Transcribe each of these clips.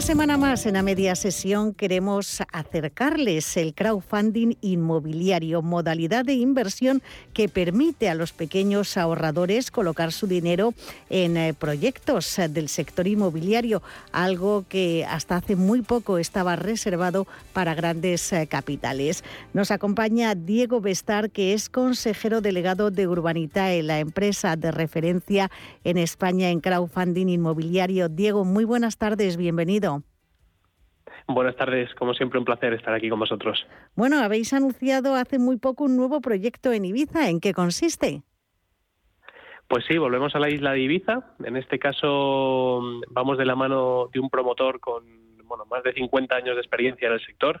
Semana más en la media sesión queremos acercarles el crowdfunding inmobiliario, modalidad de inversión que permite a los pequeños ahorradores colocar su dinero en eh, proyectos del sector inmobiliario, algo que hasta hace muy poco estaba reservado para grandes eh, capitales. Nos acompaña Diego Bestar, que es consejero delegado de Urbanitae, la empresa de referencia en España en crowdfunding inmobiliario. Diego, muy buenas tardes, bienvenido. Buenas tardes, como siempre un placer estar aquí con vosotros. Bueno, habéis anunciado hace muy poco un nuevo proyecto en Ibiza. ¿En qué consiste? Pues sí, volvemos a la isla de Ibiza. En este caso vamos de la mano de un promotor con bueno, más de 50 años de experiencia en el sector,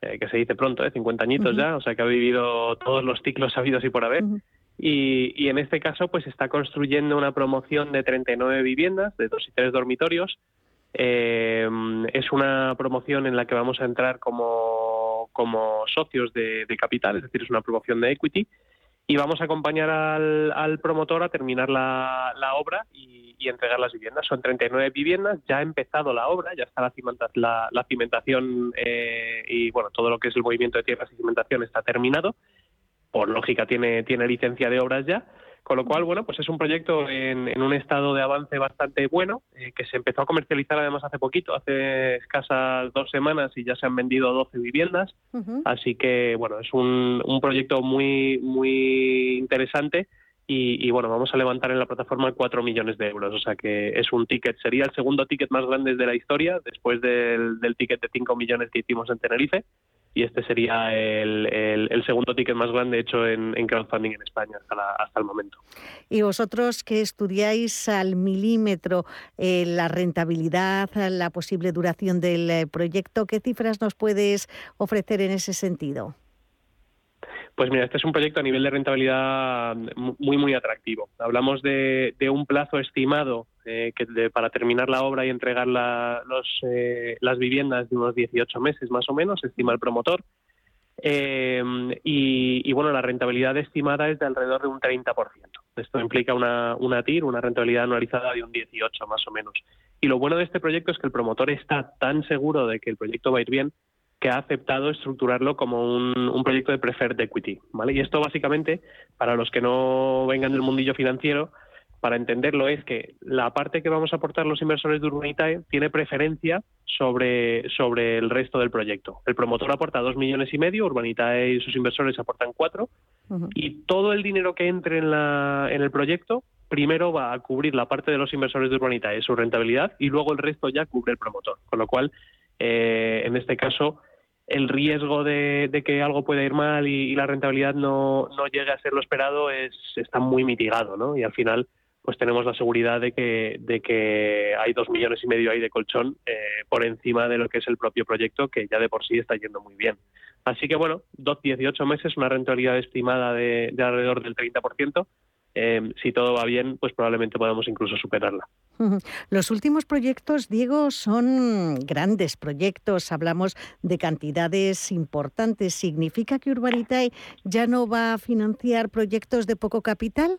eh, que se dice pronto, ¿eh? 50 añitos ya, o sea que ha vivido todos los ciclos habidos y por haber. y, y, en este caso pues está construyendo una promoción de 39 viviendas, de dos y tres dormitorios, eh, es una promoción en la que vamos a entrar como, como socios de, capital, es decir, es una promoción de equity, y vamos a acompañar al, promotor a terminar la, obra y, entregar las viviendas. Son 39 viviendas, ya ha empezado la obra, ya está la, la, cimentación eh, y bueno, todo lo que es el movimiento de tierras y cimentación está terminado. Por lógica tiene, tiene licencia de obras ya con lo cual, bueno, pues es un proyecto en, un estado de avance bastante bueno, eh, que se empezó a comercializar además hace poquito, hace escasas dos semanas y ya se han vendido 12 viviendas. Así que, bueno, es un, proyecto muy, muy interesante. Y, bueno, vamos a levantar en la plataforma 4 millones de euros. O sea que es un ticket, sería el segundo ticket más grande de la historia, después del, del ticket de 5 millones que hicimos en Tenerife y este sería el, segundo ticket más grande hecho en, crowdfunding en España hasta, el momento. Y vosotros que estudiáis al milímetro eh, la rentabilidad, la posible duración del eh, proyecto, ¿qué cifras nos puedes ofrecer en ese sentido? Pues mira, este es un proyecto a nivel de rentabilidad muy, muy atractivo. Hablamos de, un plazo estimado eh, que para terminar la obra y entregar los, eh, las viviendas de unos 18 meses más o menos, estima el promotor. Eh, y, bueno, la rentabilidad estimada es de alrededor de un 30%. Esto implica una, una TIR, una rentabilidad anualizada de un 18 más o menos. Y lo bueno de este proyecto es que el promotor está tan seguro de que el proyecto va a ir bien que ha aceptado estructurarlo como un, proyecto de preferred equity, ¿vale? Y esto básicamente, para los que no vengan del mundillo financiero, para entenderlo es que la parte que vamos a aportar los inversores de Urbanitae tiene preferencia sobre, sobre el resto del proyecto. El promotor aporta dos millones y medio, Urbanitae y sus inversores aportan cuatro, y todo el dinero que entre en, la, en el proyecto primero va a cubrir la parte de los inversores de Urbanitae, su rentabilidad, y luego el resto ya cubre el promotor. Con lo cual, eh, en este caso, el riesgo de, que algo pueda ir mal y, la rentabilidad no, no, llegue a ser lo esperado es, está muy mitigado, ¿no? Y al final, pues tenemos la seguridad de que, de que hay dos millones y medio ahí de colchón eh, por encima de lo que es el propio proyecto, que ya de por sí está yendo muy bien. Así que bueno, 12, 18 meses, una rentabilidad estimada de, de alrededor del 30%, Em, si todo va bien, pues probablemente podamos incluso superarla. Los últimos proyectos, Diego, son grandes proyectos, hablamos de cantidades importantes. ¿Significa que Urbanitae ya no va a financiar proyectos de poco capital?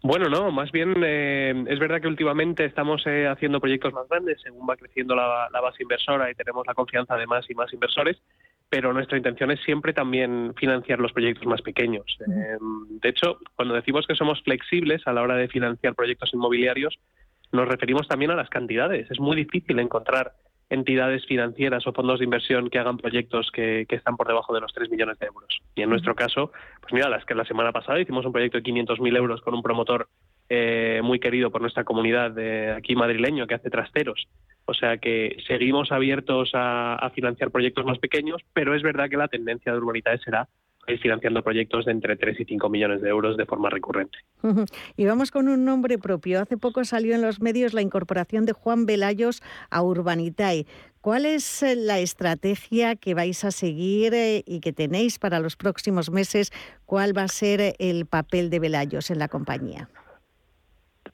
Bueno, no, más bien eh, es verdad que últimamente estamos eh, haciendo proyectos más grandes según va creciendo la, base inversora y tenemos la confianza de más y más inversores pero nuestra intención es siempre también financiar los proyectos más pequeños. Em, de hecho, cuando decimos que somos flexibles a la hora de financiar proyectos inmobiliarios, nos referimos también a las cantidades. Es muy difícil encontrar entidades financieras o fondos de inversión que hagan proyectos que, están por debajo de los 3 millones de euros. Y en nuestro caso, pues mira, las que la semana pasada hicimos un proyecto de 500.000 euros con un promotor eh, muy querido por nuestra comunidad de aquí madrileño que hace trasteros o sea que seguimos abiertos a, financiar proyectos más pequeños, pero es verdad que la tendencia de Urbanitae será ir financiando proyectos de entre 3 y 5 millones de euros de forma recurrente. Y vamos con un nombre propio. Hace poco salió en los medios la incorporación de Juan Velayos a Urbanitae. ¿Cuál es eh, la estrategia que vais a seguir eh, y que tenéis para los próximos meses? ¿Cuál va a ser el papel de Velayos en la compañía?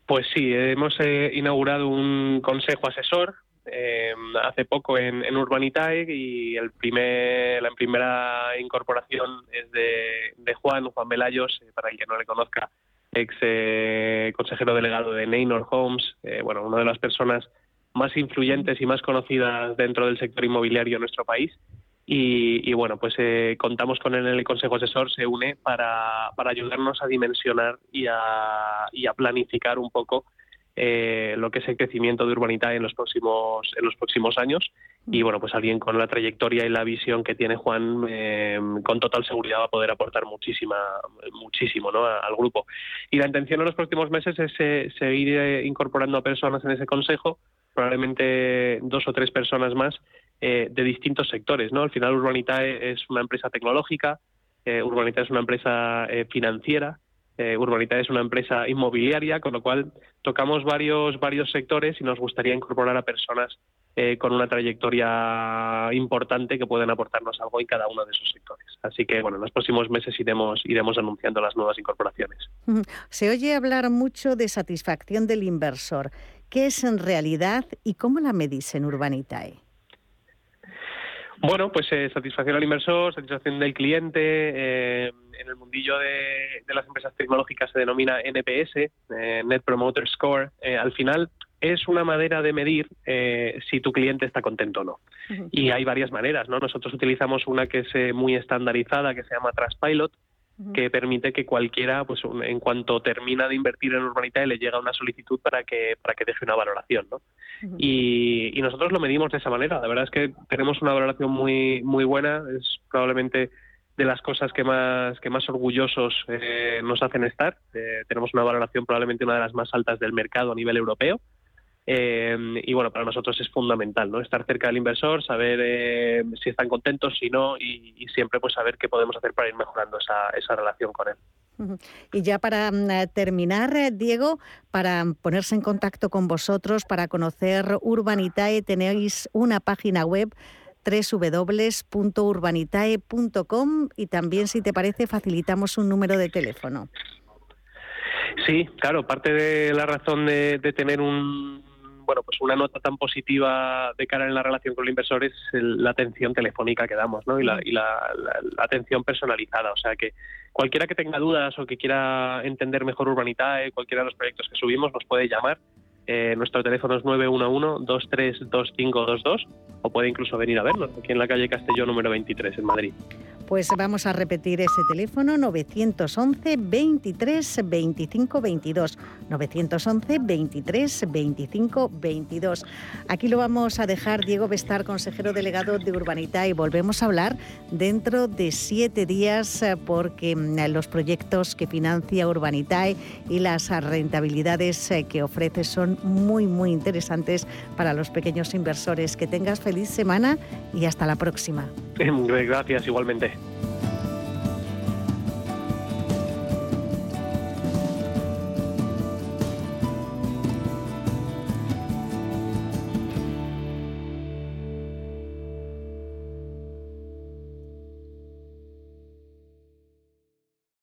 Pues sí, hemos eh, inaugurado un consejo asesor eh, hace poco en, en, Urbanitae y el primer, la primera incorporación es de, Juan, Juan Velayos, eh, para el que no le conozca, ex consejero delegado de Neynor Homes, bueno, una de las personas más influyentes y más conocidas dentro del sector inmobiliario en nuestro país. Y, bueno, pues eh, contamos con él en el Consejo Asesor, se une para, ayudarnos a dimensionar y a planificar un poco eh, lo que es el crecimiento de Urbanita en los próximos en los próximos años y bueno pues alguien con la trayectoria y la visión que tiene Juan eh, con total seguridad va a poder aportar muchísima muchísimo ¿no? al grupo y la intención en los próximos meses es seguir incorporando a personas en ese consejo probablemente dos o tres personas más eh, de distintos sectores. ¿no? Al final Urbanitae es una empresa tecnológica, eh, Urbanitae es una empresa eh, financiera, eh, Urbanitae es una empresa inmobiliaria, con lo cual tocamos varios, varios sectores y nos gustaría incorporar a personas con una trayectoria importante que pueden aportarnos algo en cada uno de esos sectores. Así que, bueno, en los próximos meses iremos, iremos anunciando las nuevas incorporaciones. Se oye hablar mucho de satisfacción del inversor. ¿Qué es en realidad y cómo la medís en Urbanitae? Bueno, pues eh, satisfacción al inversor, satisfacción del cliente. Eh, en el mundillo de, las empresas tecnológicas se denomina NPS, eh, Net Promoter Score. al final es una manera de medir si tu cliente está contento o no. Y hay varias maneras, ¿no? Nosotros utilizamos una que es muy estandarizada, que se llama Trustpilot, que permite que cualquiera, pues en cuanto termina de invertir en Urbanitae, le llega una solicitud para que para que deje una valoración, ¿no? y, nosotros lo medimos de esa manera. La verdad es que tenemos una valoración muy muy buena. Es probablemente de las cosas que más que más orgullosos eh, nos hacen estar. Eh, tenemos una valoración probablemente una de las más altas del mercado a nivel europeo. Eh, y bueno, para nosotros es fundamental, ¿no? Estar cerca del inversor, saber eh, si están contentos, si no, y, siempre pues saber qué podemos hacer para ir mejorando esa, esa relación con él. Y ya para mm, eh, terminar, Diego, para ponerse en contacto con vosotros, para conocer Urbanitae, tenéis una página web www.urbanitae.com y también, si te parece, facilitamos un número de teléfono. Sí, claro, parte de la razón de tener un, bueno, pues una nota tan positiva de cara en la relación con el inversor es la atención telefónica que damos, ¿no? Y, la, atención personalizada. O sea que cualquiera que tenga dudas o que quiera entender mejor Urbanitae, cualquiera de los proyectos que subimos, nos puede llamar. Eh, nuestro teléfono es 911-232522 o puede incluso venir a vernos aquí en la calle Castellón número 23 en Madrid. Pues vamos a repetir ese teléfono 911 23 25 22. 911 23 25 22. Aquí lo vamos a dejar Diego Bestar, consejero delegado de Urbanita, y volvemos a hablar dentro de siete días eh, porque mm, los proyectos que financia Urbanitae y las rentabilidades eh, que ofrece son muy, muy interesantes para los pequeños inversores. Que tengas feliz semana y hasta la próxima. Gracias, igualmente.